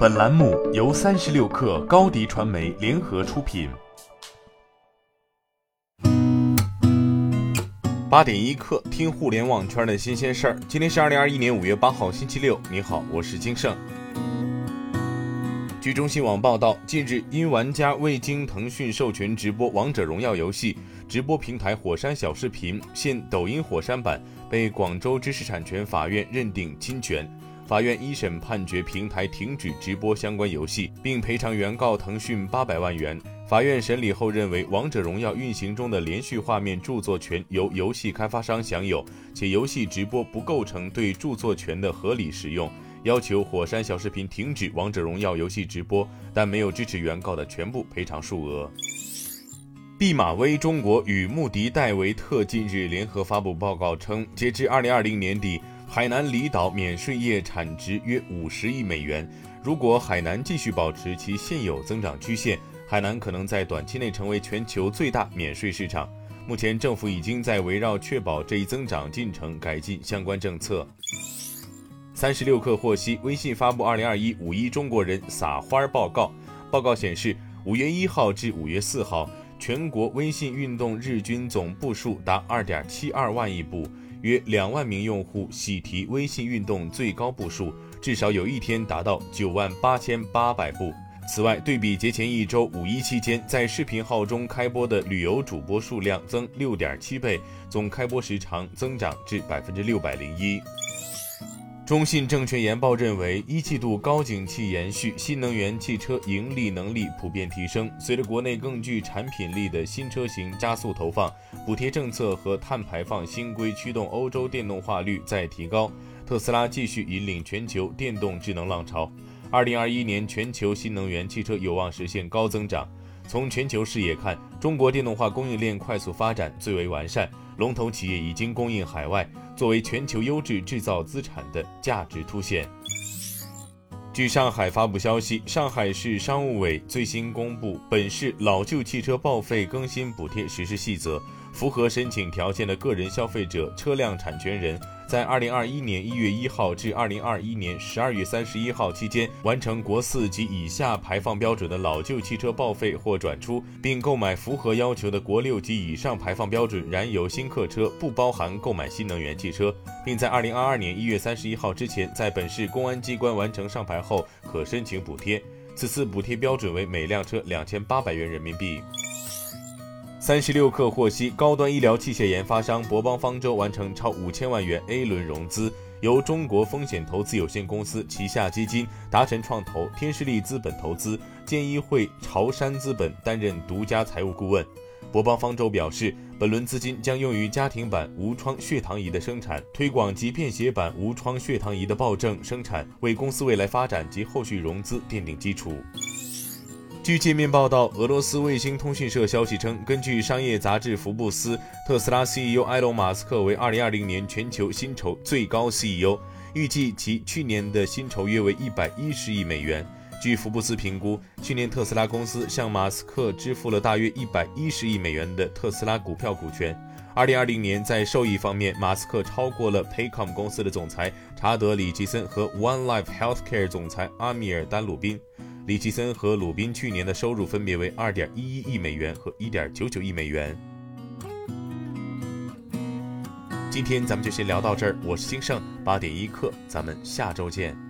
本栏目由三十六氪高低传媒联合出品。八点一刻，听互联网圈的新鲜事儿。今天是二零二一年五月八号，星期六。你好，我是金盛。据中新网报道，近日因玩家未经腾讯授权直播《王者荣耀》游戏，直播平台火山小视频现抖音火山版被广州知识产权法院认定侵权。法院一审判决平台停止直播相关游戏，并赔偿原告腾讯八百万元。法院审理后认为，《王者荣耀》运行中的连续画面著作权由游戏开发商享有，且游戏直播不构成对著作权的合理使用，要求火山小视频停止《王者荣耀》游戏直播，但没有支持原告的全部赔偿数额。毕马威中国与穆迪戴维特近日联合发布报告称，截至二零二零年底。海南离岛免税业产值约五十亿美元。如果海南继续保持其现有增长曲线，海南可能在短期内成为全球最大免税市场。目前，政府已经在围绕确保这一增长进程改进相关政策。三十六氪获悉，微信发布二零二一五一中国人撒花报告。报告显示，五月一号至五月四号，全国微信运动日均总步数达二点七二万亿步。约两万名用户喜提微信运动最高步数，至少有一天达到九万八千八百步。此外，对比节前一周五一期间，在视频号中开播的旅游主播数量增六点七倍，总开播时长增长至百分之六百零一。中信证券研报认为，一季度高景气延续，新能源汽车盈利能力普遍提升。随着国内更具产品力的新车型加速投放，补贴政策和碳排放新规驱动欧洲电动化率在提高，特斯拉继续引领全球电动智能浪潮。二零二一年全球新能源汽车有望实现高增长。从全球视野看，中国电动化供应链快速发展，最为完善，龙头企业已经供应海外。作为全球优质制造资产的价值凸显。据上海发布消息，上海市商务委最新公布本市老旧汽车报废更新补贴实施细则。符合申请条件的个人消费者、车辆产权人，在二零二一年一月一号至二零二一年十二月三十一号期间，完成国四及以下排放标准的老旧汽车报废或转出，并购买符合要求的国六及以上排放标准燃油新客车（不包含购买新能源汽车），并在二零二二年一月三十一号之前，在本市公安机关完成上牌后，可申请补贴。此次补贴标准为每辆车两千八百元人民币。三十六氪获悉，高端医疗器械研发商博邦方舟完成超五千万元 A 轮融资，由中国风险投资有限公司旗下基金达成创投、天士力资本投资、建医会、潮山资本担任独家财务顾问。博邦方舟表示，本轮资金将用于家庭版无创血糖仪的生产、推广及便携版无创血糖仪的报证生产，为公司未来发展及后续融资奠定基础。据界面报道，俄罗斯卫星通讯社消息称，根据商业杂志《福布斯》，特斯拉 CEO 埃隆·马斯克为2020年全球薪酬最高 CEO，预计其去年的薪酬约为110亿美元。据福布斯评估，去年特斯拉公司向马斯克支付了大约110亿美元的特斯拉股票股权。2020年，在受益方面，马斯克超过了 Paycom 公司的总裁查德·里奇森和 One Life Healthcare 总裁阿米尔·丹鲁宾。里奇森和鲁宾去年的收入分别为二点一一亿美元和一点九九亿美元。今天咱们就先聊到这儿，我是金盛八点一刻，咱们下周见。